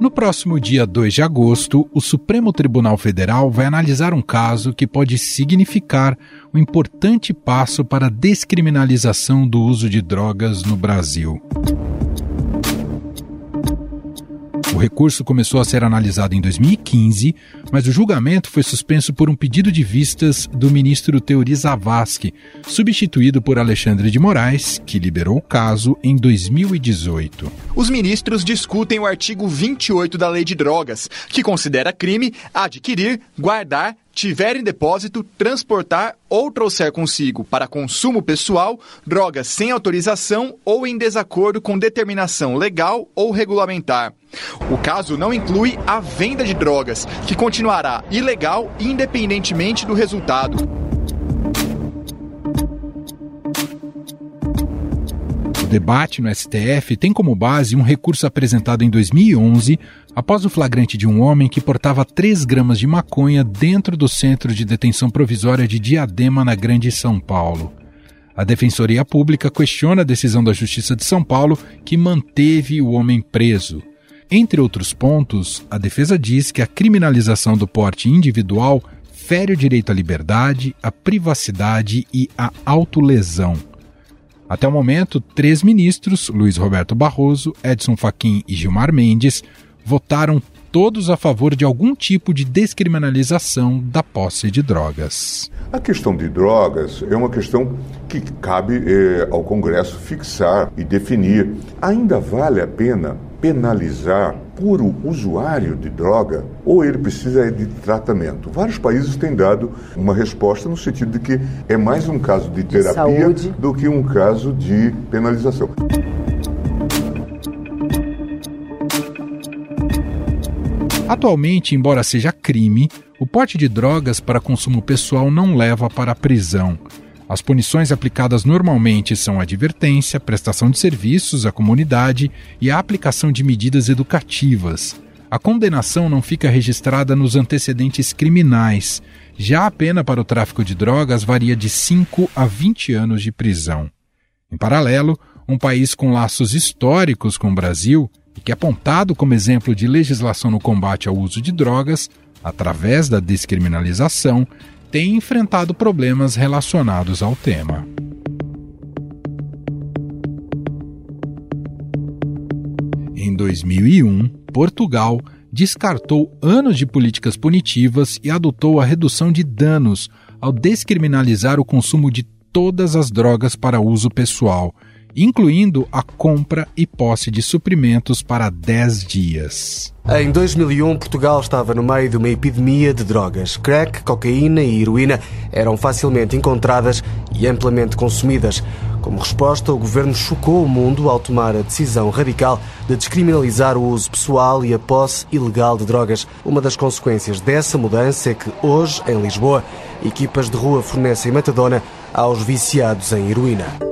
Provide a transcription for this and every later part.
No próximo dia 2 de agosto, o Supremo Tribunal Federal vai analisar um caso que pode significar um importante passo para a descriminalização do uso de drogas no Brasil. Recurso começou a ser analisado em 2015, mas o julgamento foi suspenso por um pedido de vistas do ministro Teori Zavascki, substituído por Alexandre de Moraes, que liberou o caso em 2018. Os ministros discutem o artigo 28 da Lei de Drogas, que considera crime adquirir, guardar, tiver em depósito, transportar ou trouxer consigo para consumo pessoal drogas sem autorização ou em desacordo com determinação legal ou regulamentar. O caso não inclui a venda de drogas, que continuará ilegal independentemente do resultado. Debate no STF tem como base um recurso apresentado em 2011 após o flagrante de um homem que portava 3 gramas de maconha dentro do centro de detenção provisória de Diadema, na Grande São Paulo. A Defensoria Pública questiona a decisão da Justiça de São Paulo que manteve o homem preso. Entre outros pontos, a defesa diz que a criminalização do porte individual fere o direito à liberdade, à privacidade e à autolesão. Até o momento, três ministros, Luiz Roberto Barroso, Edson Fachin e Gilmar Mendes, votaram todos a favor de algum tipo de descriminalização da posse de drogas. A questão de drogas é uma questão que cabe eh, ao Congresso fixar e definir. Ainda vale a pena penalizar puro usuário de droga ou ele precisa de tratamento? Vários países têm dado uma resposta no sentido de que é mais um caso de terapia de do que um caso de penalização. Atualmente, embora seja crime, o porte de drogas para consumo pessoal não leva para a prisão. As punições aplicadas normalmente são advertência, prestação de serviços à comunidade e a aplicação de medidas educativas. A condenação não fica registrada nos antecedentes criminais. Já a pena para o tráfico de drogas varia de 5 a 20 anos de prisão. Em paralelo, um país com laços históricos com o Brasil e que é apontado como exemplo de legislação no combate ao uso de drogas, através da descriminalização, tem enfrentado problemas relacionados ao tema. Em 2001, Portugal descartou anos de políticas punitivas e adotou a redução de danos ao descriminalizar o consumo de todas as drogas para uso pessoal, incluindo a compra e posse de suprimentos para 10 dias. Em 2001, Portugal estava no meio de uma epidemia de drogas. Crack, cocaína e heroína eram facilmente encontradas e amplamente consumidas. Como resposta, o governo chocou o mundo ao tomar a decisão radical de descriminalizar o uso pessoal e a posse ilegal de drogas. Uma das consequências dessa mudança é que hoje, em Lisboa, equipas de rua fornecem metadona aos viciados em heroína.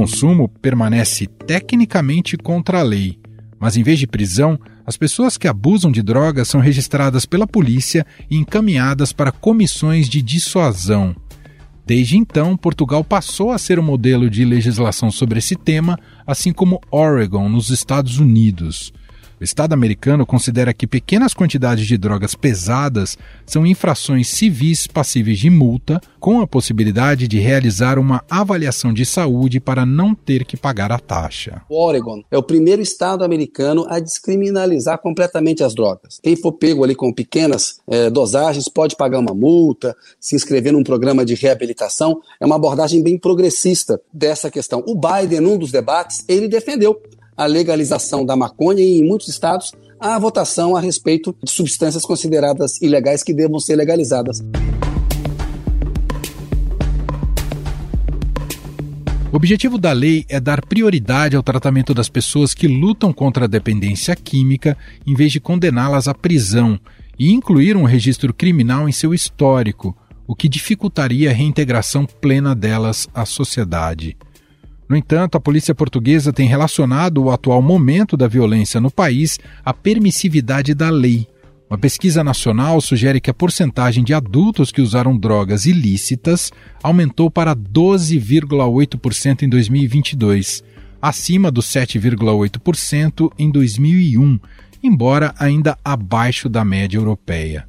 Consumo permanece tecnicamente contra a lei, mas em vez de prisão, as pessoas que abusam de drogas são registradas pela polícia e encaminhadas para comissões de dissuasão. Desde então, Portugal passou a ser o um modelo de legislação sobre esse tema, assim como Oregon, nos Estados Unidos. O Estado americano considera que pequenas quantidades de drogas pesadas são infrações civis passíveis de multa, com a possibilidade de realizar uma avaliação de saúde para não ter que pagar a taxa. O Oregon é o primeiro estado americano a descriminalizar completamente as drogas. Quem for pego ali com pequenas é, dosagens pode pagar uma multa, se inscrever num programa de reabilitação. É uma abordagem bem progressista dessa questão. O Biden, num dos debates, ele defendeu a legalização da maconha e, em muitos estados, a votação a respeito de substâncias consideradas ilegais que devam ser legalizadas. O objetivo da lei é dar prioridade ao tratamento das pessoas que lutam contra a dependência química, em vez de condená-las à prisão, e incluir um registro criminal em seu histórico, o que dificultaria a reintegração plena delas à sociedade. No entanto, a polícia portuguesa tem relacionado o atual momento da violência no país à permissividade da lei. Uma pesquisa nacional sugere que a porcentagem de adultos que usaram drogas ilícitas aumentou para 12,8% em 2022, acima dos 7,8% em 2001, embora ainda abaixo da média europeia.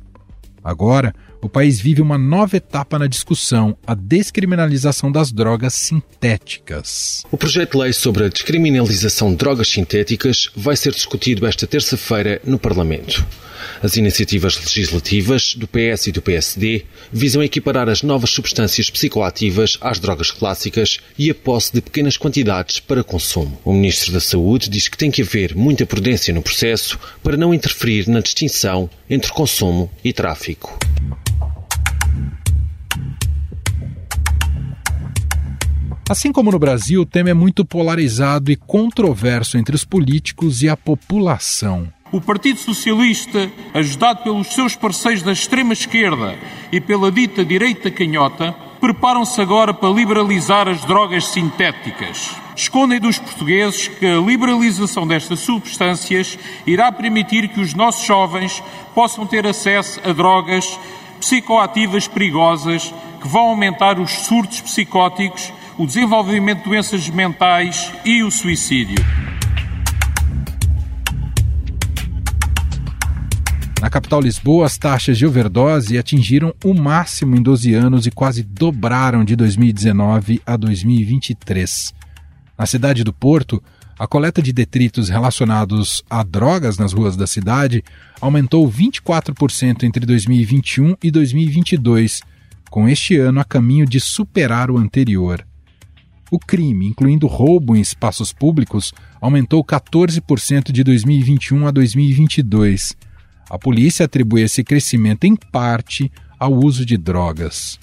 Agora, o país vive uma nova etapa na discussão, a descriminalização das drogas sintéticas. O projeto de lei sobre a descriminalização de drogas sintéticas vai ser discutido esta terça-feira no Parlamento. As iniciativas legislativas do PS e do PSD visam equiparar as novas substâncias psicoativas às drogas clássicas e a posse de pequenas quantidades para consumo. O Ministro da Saúde diz que tem que haver muita prudência no processo para não interferir na distinção entre consumo e tráfico. Assim como no Brasil, o tema é muito polarizado e controverso entre os políticos e a população o Partido Socialista, ajudado pelos seus parceiros da extrema-esquerda e pela dita direita canhota, preparam-se agora para liberalizar as drogas sintéticas. Escondem dos portugueses que a liberalização destas substâncias irá permitir que os nossos jovens possam ter acesso a drogas psicoativas perigosas que vão aumentar os surtos psicóticos, o desenvolvimento de doenças mentais e o suicídio. Na capital Lisboa, as taxas de overdose atingiram o máximo em 12 anos e quase dobraram de 2019 a 2023. Na cidade do Porto, a coleta de detritos relacionados a drogas nas ruas da cidade aumentou 24% entre 2021 e 2022, com este ano a caminho de superar o anterior. O crime, incluindo roubo em espaços públicos, aumentou 14% de 2021 a 2022 a polícia atribui esse crescimento em parte ao uso de drogas.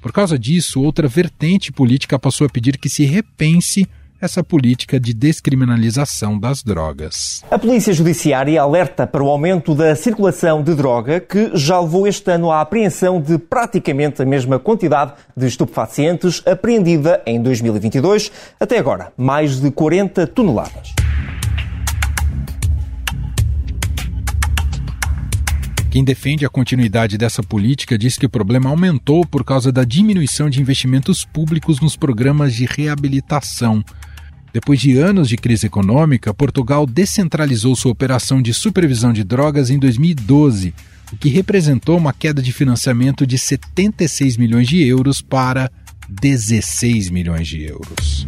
Por causa disso, outra vertente política passou a pedir que se repense essa política de descriminalização das drogas. A Polícia Judiciária alerta para o aumento da circulação de droga, que já levou este ano à apreensão de praticamente a mesma quantidade de estupefacientes apreendida em 2022, até agora, mais de 40 toneladas. Quem defende a continuidade dessa política diz que o problema aumentou por causa da diminuição de investimentos públicos nos programas de reabilitação. Depois de anos de crise econômica, Portugal descentralizou sua operação de supervisão de drogas em 2012, o que representou uma queda de financiamento de 76 milhões de euros para 16 milhões de euros.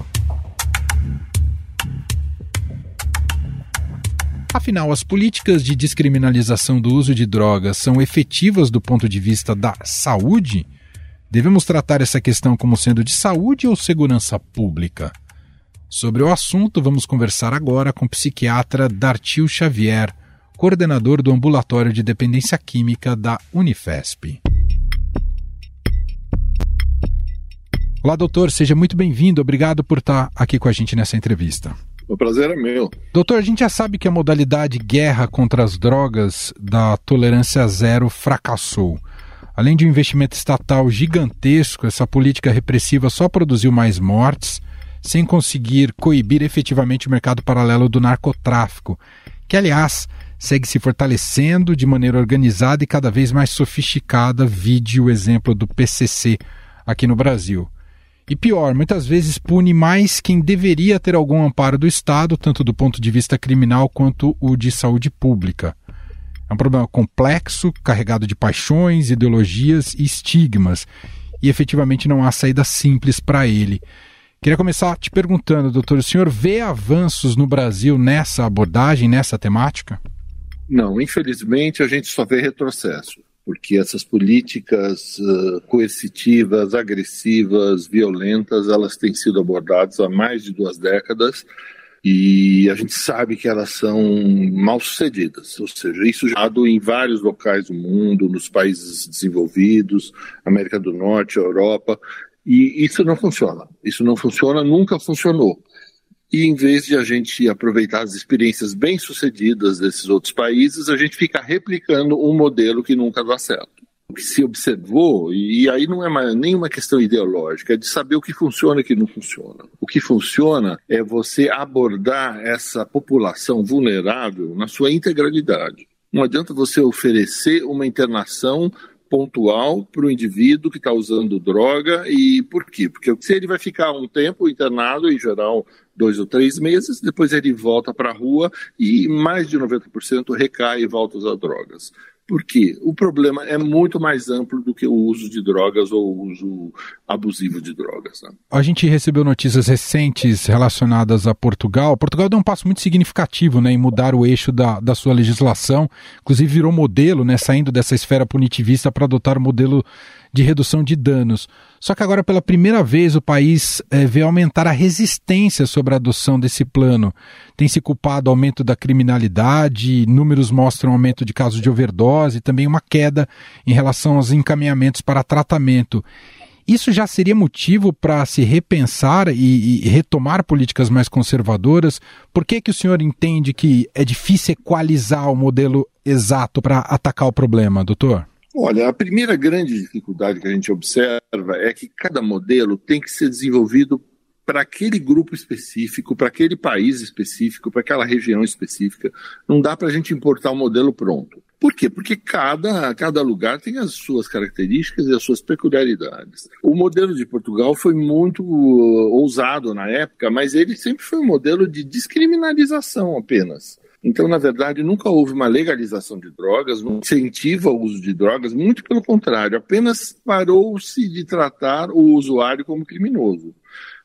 Afinal, as políticas de descriminalização do uso de drogas são efetivas do ponto de vista da saúde? Devemos tratar essa questão como sendo de saúde ou segurança pública? Sobre o assunto, vamos conversar agora com o psiquiatra Dartil Xavier, coordenador do Ambulatório de Dependência Química da Unifesp. Olá, doutor, seja muito bem-vindo. Obrigado por estar aqui com a gente nessa entrevista. O prazer é meu. Doutor, a gente já sabe que a modalidade guerra contra as drogas da tolerância zero fracassou. Além de um investimento estatal gigantesco, essa política repressiva só produziu mais mortes, sem conseguir coibir efetivamente o mercado paralelo do narcotráfico, que, aliás, segue se fortalecendo de maneira organizada e cada vez mais sofisticada, vide o exemplo do PCC aqui no Brasil. E pior, muitas vezes pune mais quem deveria ter algum amparo do Estado, tanto do ponto de vista criminal quanto o de saúde pública. É um problema complexo, carregado de paixões, ideologias e estigmas, e efetivamente não há saída simples para ele. Queria começar te perguntando, doutor, o senhor vê avanços no Brasil nessa abordagem, nessa temática? Não, infelizmente a gente só vê retrocesso porque essas políticas uh, coercitivas, agressivas, violentas, elas têm sido abordadas há mais de duas décadas e a gente sabe que elas são mal sucedidas, ou seja, isso já em vários locais do mundo, nos países desenvolvidos, América do Norte, Europa, e isso não funciona. Isso não funciona, nunca funcionou. E em vez de a gente aproveitar as experiências bem-sucedidas desses outros países, a gente fica replicando um modelo que nunca dá certo. O que se observou, e aí não é mais, nenhuma questão ideológica, é de saber o que funciona e o que não funciona. O que funciona é você abordar essa população vulnerável na sua integralidade. Não adianta você oferecer uma internação pontual para o indivíduo que está usando droga. E por quê? Porque se ele vai ficar um tempo internado, em geral dois ou três meses, depois ele volta para a rua e mais de 90% recai e volta a usar drogas. Por quê? O problema é muito mais amplo do que o uso de drogas ou o uso abusivo de drogas. Né? A gente recebeu notícias recentes relacionadas a Portugal. Portugal deu um passo muito significativo né, em mudar o eixo da, da sua legislação, inclusive virou modelo, né, saindo dessa esfera punitivista para adotar o modelo de redução de danos. Só que agora, pela primeira vez, o país é, vê aumentar a resistência sobre a adoção desse plano. Tem se culpado aumento da criminalidade, números mostram aumento de casos de overdose e também uma queda em relação aos encaminhamentos para tratamento. Isso já seria motivo para se repensar e, e, retomar políticas mais conservadoras? Por que, que o senhor entende que é difícil equalizar o modelo exato para atacar o problema, doutor? Olha, a primeira grande dificuldade que a gente observa é que cada modelo tem que ser desenvolvido para aquele grupo específico, para aquele país específico, para aquela região específica. Não dá para a gente importar um modelo pronto. Por quê? Porque cada, cada lugar tem as suas características e as suas peculiaridades. O modelo de Portugal foi muito uh, ousado na época, mas ele sempre foi um modelo de descriminalização apenas. Então, na verdade, nunca houve uma legalização de drogas, não incentiva o uso de drogas, muito pelo contrário, apenas parou-se de tratar o usuário como criminoso.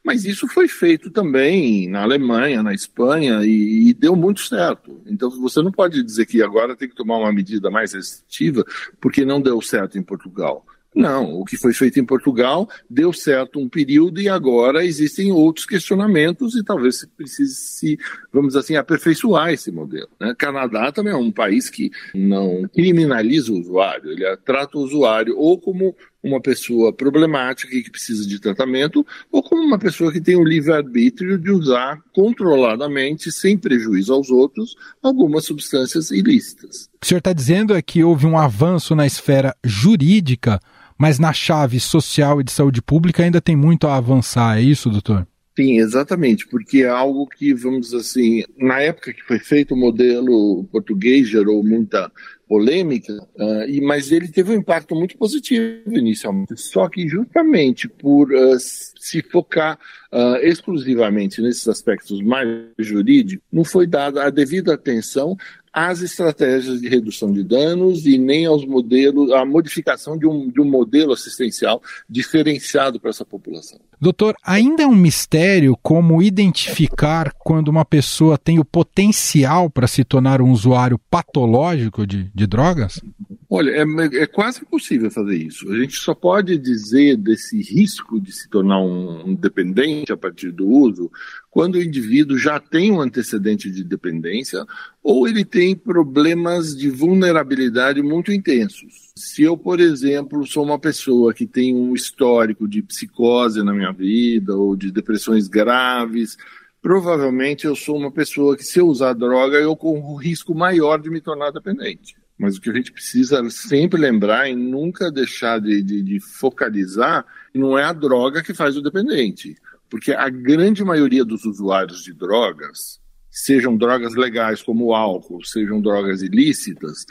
Mas isso foi feito também na Alemanha, na Espanha, e, e, deu muito certo. Então você não pode dizer que agora tem que tomar uma medida mais restritiva porque não deu certo em Portugal. Não, o que foi feito em Portugal deu certo um período e agora existem outros questionamentos e talvez se precise se, vamos dizer assim, aperfeiçoar esse modelo. Né? Canadá também é um país que não criminaliza o usuário, ele trata o usuário ou como uma pessoa problemática e que precisa de tratamento, ou como uma pessoa que tem o livre-arbítrio de usar controladamente, sem prejuízo aos outros, algumas substâncias ilícitas. O senhor está dizendo é que houve um avanço na esfera jurídica mas na chave social e de saúde pública ainda tem muito a avançar, é isso, doutor? Sim, exatamente, porque é algo que, vamos assim, na época que foi feito o modelo português gerou muita polêmica, uh, e, mas ele teve um impacto muito positivo inicialmente. Só que justamente por uh, se focar uh, exclusivamente nesses aspectos mais jurídicos, não foi dada a devida atenção às estratégias de redução de danos e nem aos modelos, à modificação de um, de um modelo assistencial diferenciado para essa população. Doutor, ainda é um mistério como identificar quando uma pessoa tem o potencial para se tornar um usuário patológico de, de drogas? Olha, é, é, quase impossível fazer isso. A gente só pode dizer desse risco de se tornar um, dependente a partir do uso quando o indivíduo já tem um antecedente de dependência ou ele tem problemas de vulnerabilidade muito intensos. Se eu, por exemplo, sou uma pessoa que tem um histórico de psicose na minha vida ou de depressões graves, provavelmente eu sou uma pessoa que, se eu usar droga, eu corro um risco maior de me tornar dependente. Mas o que a gente precisa sempre lembrar e nunca deixar de, de, de focalizar não é a droga que faz o dependente. Porque a grande maioria dos usuários de drogas, sejam drogas legais como o álcool, sejam drogas ilícitas,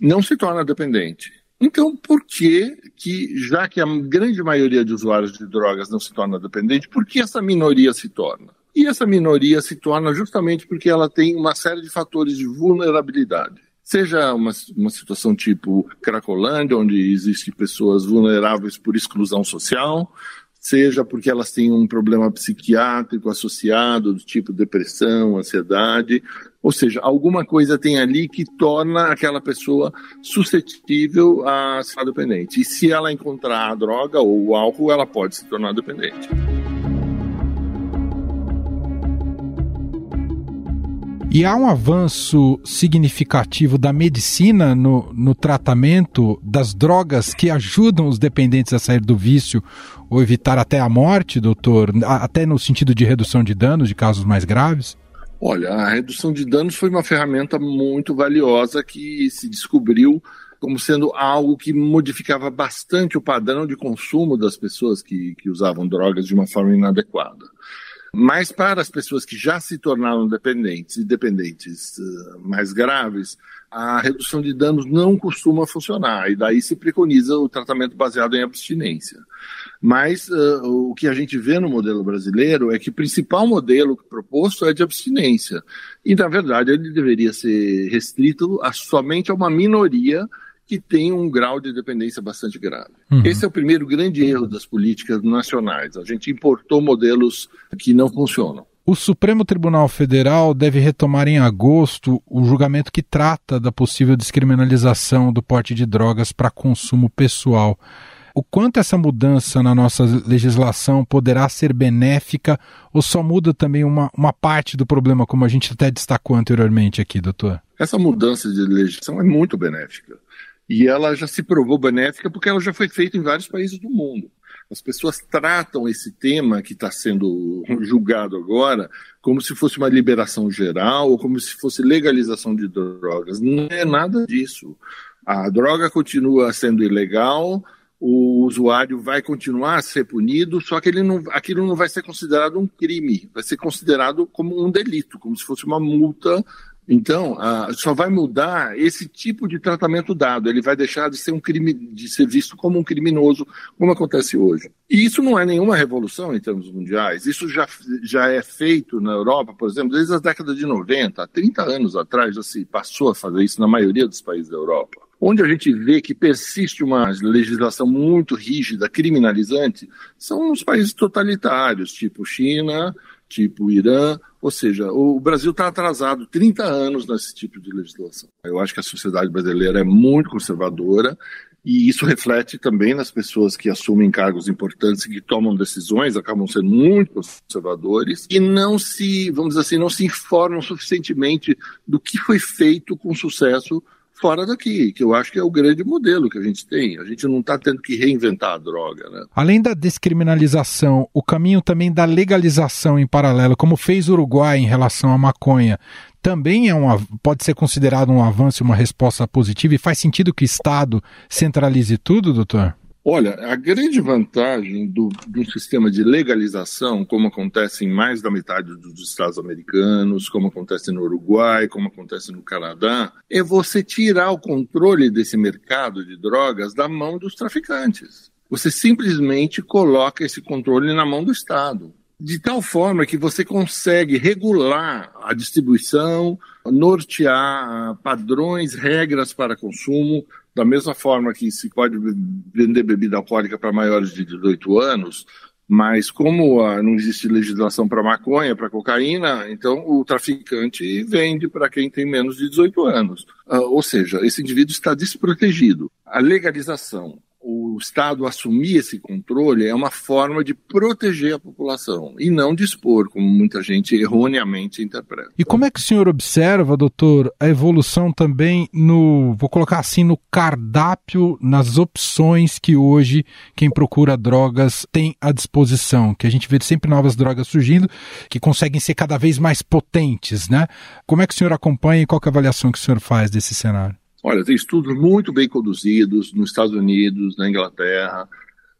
não se torna dependente. Então, por que, que, já que a grande maioria de usuários de drogas não se torna dependente, por que essa minoria se torna? E essa minoria se torna justamente porque ela tem uma série de fatores de vulnerabilidade. Seja uma, uma situação tipo Cracolândia, onde existem pessoas vulneráveis por exclusão social, seja porque elas têm um problema psiquiátrico associado, do tipo depressão, ansiedade, ou seja, alguma coisa tem ali que torna aquela pessoa suscetível a ser dependente. E se ela encontrar a droga ou o álcool, ela pode se tornar dependente. E há um avanço significativo da medicina no, no tratamento das drogas que ajudam os dependentes a sair do vício ou evitar até a morte, doutor? Até no sentido de redução de danos de casos mais graves? Olha, a redução de danos foi uma ferramenta muito valiosa que se descobriu como sendo algo que modificava bastante o padrão de consumo das pessoas que, que usavam drogas de uma forma inadequada. Mas para as pessoas que já se tornaram dependentes e dependentes uh, mais graves, a redução de danos não costuma funcionar, e daí se preconiza o tratamento baseado em abstinência. Mas uh, o que a gente vê no modelo brasileiro é que o principal modelo proposto é de abstinência. E, na verdade, ele deveria ser restrito a, somente a uma minoria que tem um grau de dependência bastante grave. Uhum. Esse é o primeiro grande erro das políticas nacionais. A gente importou modelos que não funcionam. O Supremo Tribunal Federal deve retomar em agosto o julgamento que trata da possível descriminalização do porte de drogas para consumo pessoal. O quanto essa mudança na nossa legislação poderá ser benéfica ou só muda também uma, uma parte do problema, como a gente até destacou anteriormente aqui, doutor? Essa mudança de legislação é muito benéfica. E ela já se provou benéfica porque ela já foi feita em vários países do mundo. As pessoas tratam esse tema que está sendo julgado agora como se fosse uma liberação geral ou como se fosse legalização de drogas. Não é nada disso. A droga continua sendo ilegal, o usuário vai continuar a ser punido, só que ele não, aquilo não vai ser considerado um crime, vai ser considerado como um delito, como se fosse uma multa. Então, uh, só vai mudar esse tipo de tratamento dado. Ele vai deixar de ser um crime, de ser visto como um criminoso, como acontece hoje. E isso não é nenhuma revolução em termos mundiais. Isso já, já é feito na Europa, por exemplo, desde a década de 90, há 30 anos atrás já se passou a fazer isso na maioria dos países da Europa. Onde a gente vê que persiste uma legislação muito rígida, criminalizante, são os países totalitários, tipo China, tipo Irã. Ou seja, o Brasil está atrasado 30 anos nesse tipo de legislação. Eu acho que a sociedade brasileira é muito conservadora e isso reflete também nas pessoas que assumem cargos importantes e que tomam decisões, acabam sendo muito conservadores e não se, vamos dizer assim, não se informam suficientemente do que foi feito com sucesso fora daqui, que eu acho que é o grande modelo que a gente tem. A gente não está tendo que reinventar a droga. Né? Além da descriminalização, o caminho também da legalização em paralelo, como fez o Uruguai em relação à maconha, também é um, pode ser considerado um avanço, uma resposta positiva, e faz sentido que o Estado centralize tudo, doutor? Olha, a grande vantagem do, do sistema de legalização, como acontece em mais da metade dos estados americanos, como acontece no Uruguai, como acontece no Canadá, é você tirar o controle desse mercado de drogas da mão dos traficantes. Você simplesmente coloca esse controle na mão do Estado de tal forma que você consegue regular a distribuição, nortear padrões, regras para consumo, da mesma forma que se pode vender bebida alcoólica para maiores de 18 anos, mas como ah, não existe legislação para maconha, para cocaína, então o traficante vende para quem tem menos de 18 anos. Ah, ou seja, esse indivíduo está desprotegido. A legalização o Estado assumir esse controle é uma forma de proteger a população e não de expor, como muita gente erroneamente interpreta. E como é que o senhor observa, doutor, a evolução também no, vou colocar assim, no cardápio, nas opções que hoje quem procura drogas tem à disposição? Que a gente vê sempre novas drogas surgindo que conseguem ser cada vez mais potentes, né? Como é que o senhor acompanha e qual é a avaliação que o senhor faz desse cenário? Olha, tem estudos muito bem conduzidos nos Estados Unidos, na Inglaterra,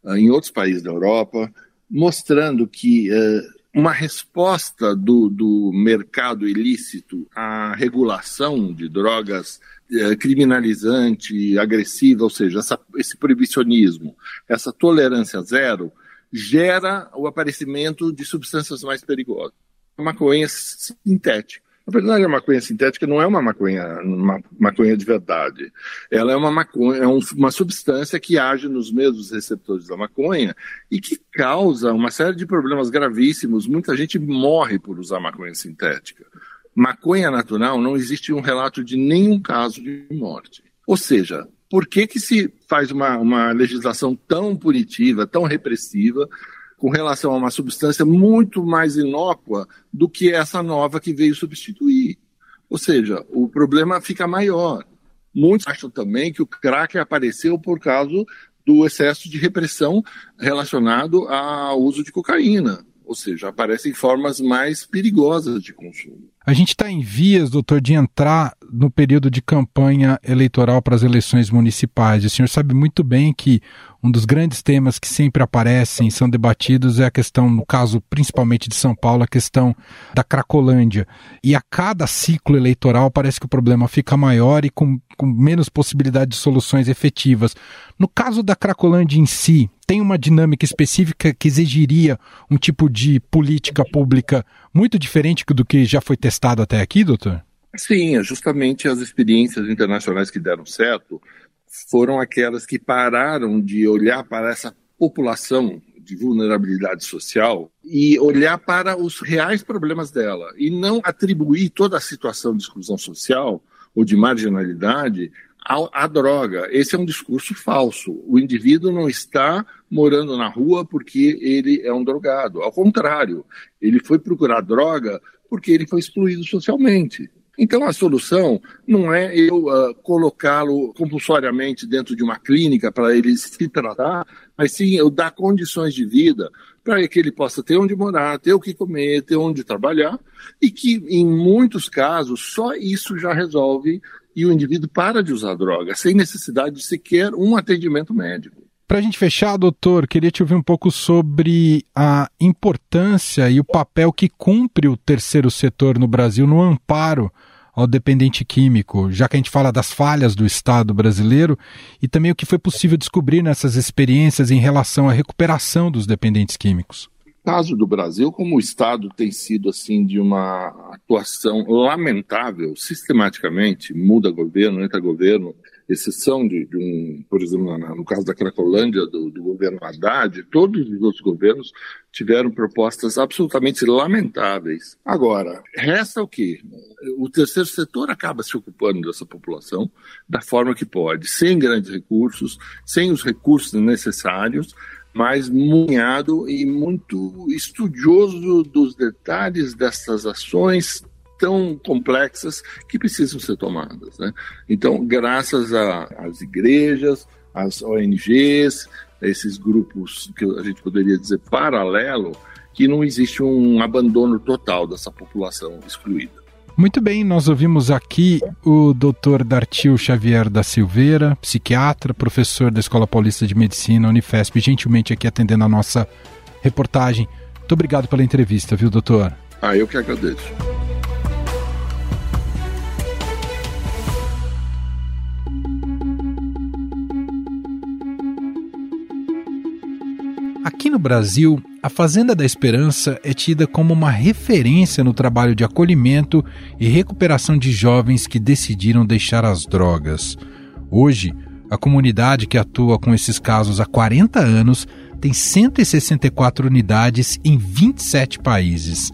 ah, em outros países da Europa, mostrando que uh, uma resposta do, do, mercado ilícito à regulação de drogas uh, criminalizante, agressiva, ou seja, essa, esse proibicionismo, essa tolerância zero, gera o aparecimento de substâncias mais perigosas. A maconha sintética. Na verdade, a maconha sintética não é uma maconha, uma maconha de verdade. Ela é uma maconha, é um, uma substância que age nos mesmos receptores da maconha e que causa uma série de problemas gravíssimos. Muita gente morre por usar maconha sintética. Maconha natural não existe um relato de nenhum caso de morte. Ou seja, por que, que se faz uma, uma legislação tão punitiva, tão repressiva, com relação a uma substância muito mais inócua do que essa nova que veio substituir. Ou seja, o problema fica maior. Muitos acham também que o crack apareceu por causa do excesso de repressão relacionado ao uso de cocaína. Ou seja, aparecem formas mais perigosas de consumo. A gente está em vias, doutor, de entrar no período de campanha eleitoral para as eleições municipais. O senhor sabe muito bem que um dos grandes temas que sempre aparecem, são debatidos, é a questão, no caso principalmente de São Paulo, a questão da Cracolândia. E a cada ciclo eleitoral parece que o problema fica maior e com, com menos possibilidade de soluções efetivas. No caso da Cracolândia em si, tem uma dinâmica específica que exigiria um tipo de política pública muito diferente do que já foi testado até aqui, doutor? Sim, justamente as experiências internacionais que deram certo foram aquelas que pararam de olhar para essa população de vulnerabilidade social e olhar para os reais problemas dela e não atribuir toda a situação de exclusão social ou de marginalidade à, droga. Esse é um discurso falso. O indivíduo não está morando na rua porque ele é um drogado. Ao contrário, ele foi procurar droga porque ele foi excluído socialmente. Então a solução não é eu uh, colocá-lo compulsoriamente dentro de uma clínica para ele se tratar, mas sim eu dar condições de vida para que ele possa ter onde morar, ter o que comer, ter onde trabalhar, e que em muitos casos só isso já resolve e o indivíduo para de usar droga, sem necessidade de sequer um atendimento médico. Para a gente fechar, doutor, queria te ouvir um pouco sobre a importância e o papel que cumpre o terceiro setor no Brasil no amparo ao dependente químico, já que a gente fala das falhas do Estado brasileiro e também o que foi possível descobrir nessas experiências em relação à recuperação dos dependentes químicos. Caso do Brasil, como o Estado tem sido assim de uma atuação lamentável, sistematicamente muda governo, entra governo, exceção de, de um, por exemplo, no caso da Cracolândia, do, do, governo Haddad, todos os outros governos tiveram propostas absolutamente lamentáveis. Agora, resta o quê? O terceiro setor acaba se ocupando dessa população da forma que pode, sem grandes recursos, sem os recursos necessários, mas munhado e muito estudioso dos detalhes dessas ações tão complexas que precisam ser tomadas. Né? Então, graças às igrejas, às ONGs, esses grupos que a gente poderia dizer paralelo, que não existe um abandono total dessa população excluída. Muito bem, nós ouvimos aqui o Dr. Dartil Xavier da Silveira, psiquiatra, professor da Escola Paulista de Medicina, Unifesp, gentilmente aqui atendendo a nossa reportagem. Muito obrigado pela entrevista, viu, doutor? Ah, eu que agradeço. Aqui no Brasil, a Fazenda da Esperança é tida como uma referência no trabalho de acolhimento e recuperação de jovens que decidiram deixar as drogas. Hoje, a comunidade que atua com esses casos há 40 anos tem 164 unidades em 27 países.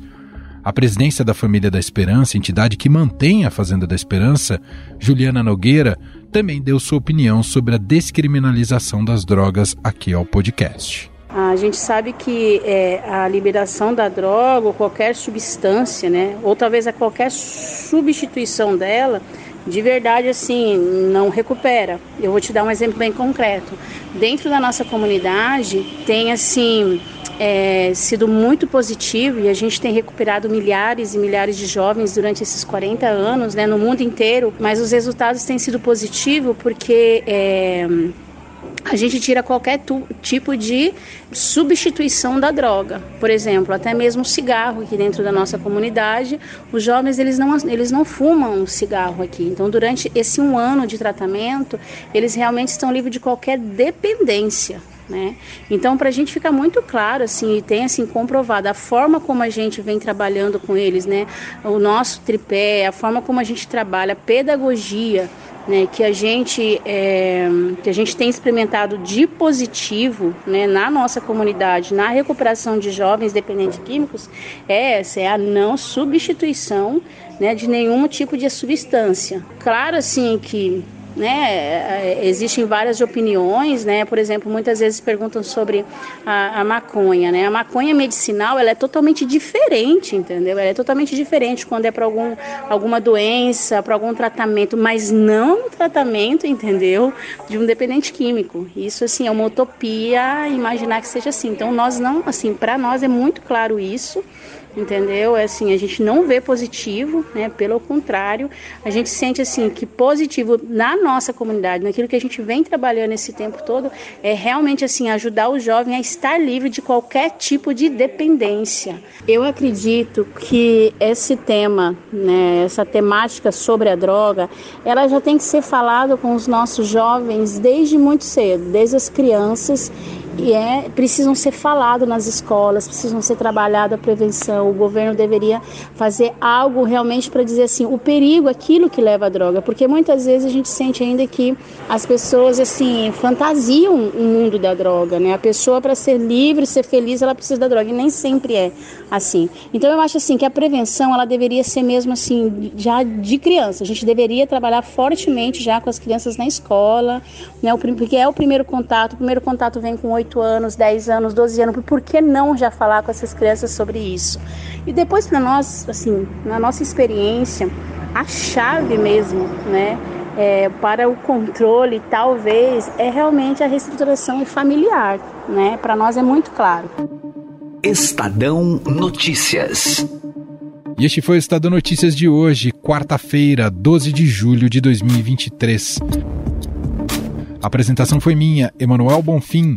A presidência da Família da Esperança, entidade que mantém a Fazenda da Esperança, Juliana Nogueira, também deu sua opinião sobre a descriminalização das drogas aqui ao podcast. A gente sabe que é, a liberação da droga ou qualquer substância, né, ou talvez a qualquer substituição dela, de verdade assim não recupera. Eu vou te dar um exemplo bem concreto. Dentro da nossa comunidade tem assim é, sido muito positivo e a gente tem recuperado milhares e milhares de jovens durante esses 40 anos, né, no mundo inteiro. Mas os resultados têm sido positivos porque é, a gente tira qualquer tipo de substituição da droga. Por exemplo, até mesmo o cigarro aqui dentro da nossa comunidade, os jovens eles não, eles não fumam cigarro aqui. Então, durante esse um ano de tratamento, eles realmente estão livres de qualquer dependência. Né? Então, para a gente ficar muito claro, assim, e tem assim comprovado a forma como a gente vem trabalhando com eles, né? O nosso tripé, a forma como a gente trabalha, a pedagogia, né, que a gente é, que a gente tem experimentado de positivo né, na nossa comunidade na recuperação de jovens dependentes químicos é essa é a não substituição né, de nenhum tipo de substância. Claro assim que né, é, existem várias opiniões, né, por exemplo, muitas vezes perguntam sobre a, a maconha, né, a maconha medicinal, ela é totalmente diferente, entendeu? Ela é totalmente diferente quando é para algum, alguma doença, para algum tratamento, mas não tratamento, entendeu, de um dependente químico. Isso, assim, é uma utopia imaginar que seja assim. Então, nós não, assim, para nós é muito claro isso, entendeu? É assim, a gente não vê positivo, né? Pelo contrário, a gente sente assim que positivo na nossa comunidade, naquilo que a gente vem trabalhando esse tempo todo, é realmente assim ajudar o jovem a estar livre de qualquer tipo de dependência. Eu acredito que esse tema, né, essa temática sobre a droga, ela já tem que ser falada com os nossos jovens desde muito cedo, desde as crianças e é, precisam ser falados nas escolas, precisam ser trabalhada a prevenção. O governo deveria fazer algo realmente para dizer assim, o perigo, aquilo que leva à droga, porque muitas vezes a gente sente ainda que as pessoas assim fantasiam o mundo da droga, né? A pessoa para ser livre, ser feliz, ela precisa da droga e nem sempre é assim. Então eu acho assim que a prevenção ela deveria ser mesmo assim já de criança. A gente deveria trabalhar fortemente já com as crianças na escola, né? Porque é o primeiro contato. O primeiro contato vem com 8 anos, 10 anos, 12 anos. Por que não já falar com essas crianças sobre isso? E depois para nós, assim, na nossa experiência, a chave mesmo, né? É, para o controle, talvez, é realmente a reestruturação familiar, né? Para nós é muito claro. Estadão Notícias. E este foi o Estadão Notícias de hoje, quarta-feira, 12 de julho de 2023. A apresentação foi minha, Emanuel Bonfim.